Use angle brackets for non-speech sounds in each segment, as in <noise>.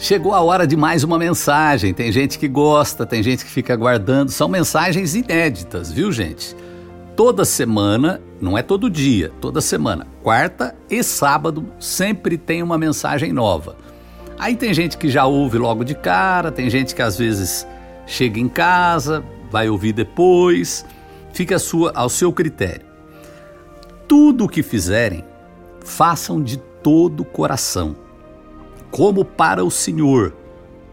Chegou a hora de mais uma mensagem. Tem gente que gosta, tem gente que fica aguardando. São mensagens inéditas, viu, gente? Toda semana, não é todo dia, toda semana, quarta e sábado, sempre tem uma mensagem nova. Aí tem gente que já ouve logo de cara, tem gente que às vezes chega em casa, vai ouvir depois, fica sua, ao seu critério. Tudo o que fizerem, façam de todo o coração como para o Senhor,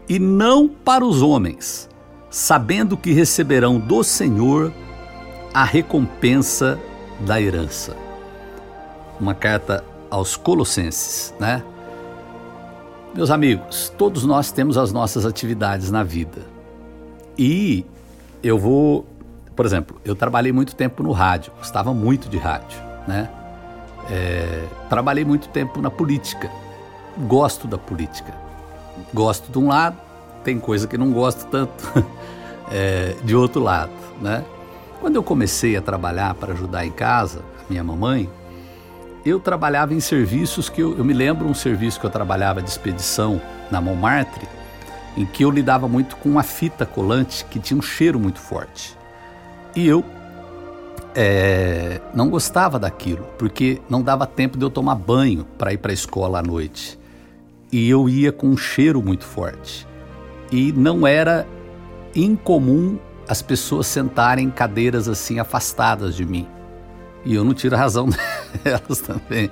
e não para os homens, sabendo que receberão do Senhor a recompensa da herança. Uma carta aos Colossenses, né? Meus amigos, todos nós temos as nossas atividades na vida. E eu vou, por exemplo, eu trabalhei muito tempo no rádio, gostava muito de rádio, né? É, trabalhei muito tempo na política, gosto da política. Gosto de um lado, tem coisa que não gosto tanto <laughs> é, de outro lado, né? Quando eu comecei a trabalhar para ajudar em casa, a minha mamãe, eu trabalhava em serviços que eu, eu me lembro um serviço que eu trabalhava de expedição na Montmartre, em que eu lidava muito com uma fita colante que tinha um cheiro muito forte. E eu é, não gostava daquilo, porque não dava tempo de eu tomar banho para ir para a escola à noite e eu ia com um cheiro muito forte. E não era incomum as pessoas sentarem em cadeiras assim afastadas de mim. E eu não tiro a razão <laughs> delas também,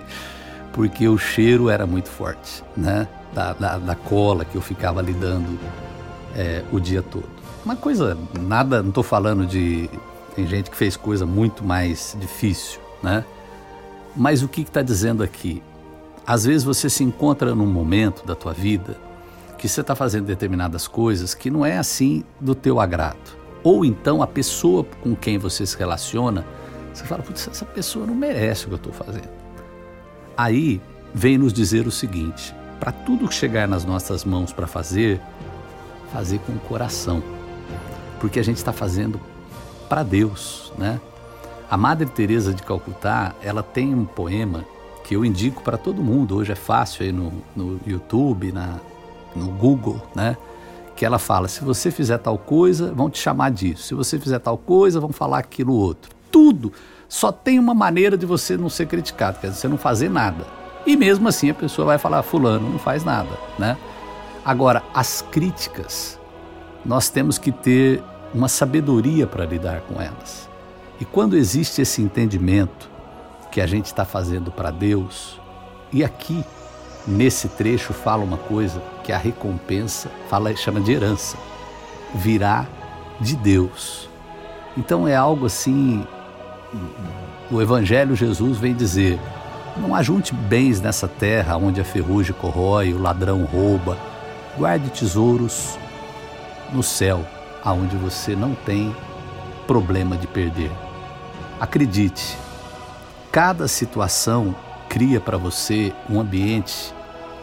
porque o cheiro era muito forte, né? Da, da, da cola que eu ficava lidando é, o dia todo. Uma coisa, nada, não estou falando de. Tem gente que fez coisa muito mais difícil, né? Mas o que está dizendo aqui? Às vezes você se encontra num momento da tua vida que você está fazendo determinadas coisas que não é assim do teu agrado. Ou então a pessoa com quem você se relaciona, você fala, putz, essa pessoa não merece o que eu estou fazendo. Aí vem nos dizer o seguinte: para tudo que chegar nas nossas mãos para fazer, fazer com o coração, porque a gente está fazendo para Deus, né? A Madre Teresa de Calcutá, ela tem um poema que eu indico para todo mundo. Hoje é fácil aí no, no YouTube, na, no Google, né? Que ela fala: se você fizer tal coisa, vão te chamar disso. Se você fizer tal coisa, vão falar aquilo outro. Tudo. Só tem uma maneira de você não ser criticado, quer dizer, você não fazer nada. E mesmo assim a pessoa vai falar: Fulano não faz nada, né? Agora, as críticas, nós temos que ter uma sabedoria para lidar com elas. E quando existe esse entendimento, que a gente está fazendo para Deus. E aqui, nesse trecho, fala uma coisa que a recompensa fala, chama de herança, virá de Deus. Então é algo assim. O Evangelho Jesus vem dizer: não ajunte bens nessa terra onde a ferrugem corrói, o ladrão rouba. Guarde tesouros no céu, aonde você não tem problema de perder. Acredite, Cada situação cria para você um ambiente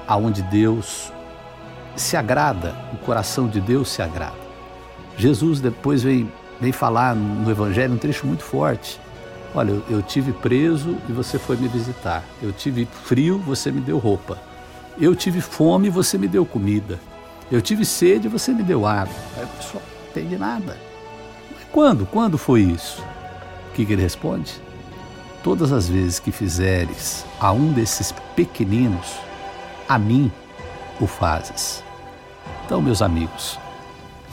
aonde Deus se agrada, o coração de Deus se agrada. Jesus depois vem, vem falar no Evangelho um trecho muito forte. Olha, eu, tive preso e você foi me visitar. Eu tive frio, você me deu roupa. Eu tive fome você me deu comida. Eu tive sede você me deu água. Aí o pessoal não entende nada. Mas quando? Quando foi isso? O que, que ele responde? Todas as vezes que fizeres a um desses pequeninos, a mim o fazes. Então, meus amigos,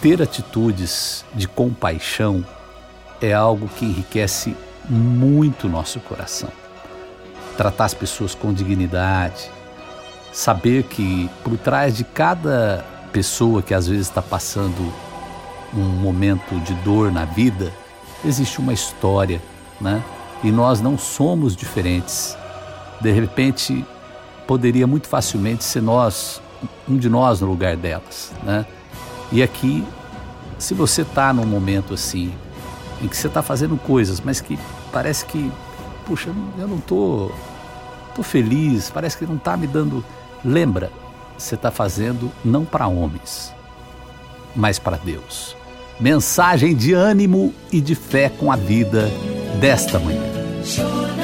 ter atitudes de compaixão é algo que enriquece muito o nosso coração. Tratar as pessoas com dignidade, saber que por trás de cada pessoa que às vezes está passando um momento de dor na vida, existe uma história, né? E nós não somos diferentes. De repente, poderia muito facilmente ser nós, um de nós no lugar delas, né? E aqui, se você está num momento assim, em que você está fazendo coisas, mas que parece que, puxa, eu não tô, tô feliz, parece que não está me dando. Lembra, você está fazendo não para homens, mas para Deus. Mensagem de ânimo e de fé com a vida desta manhã. joy.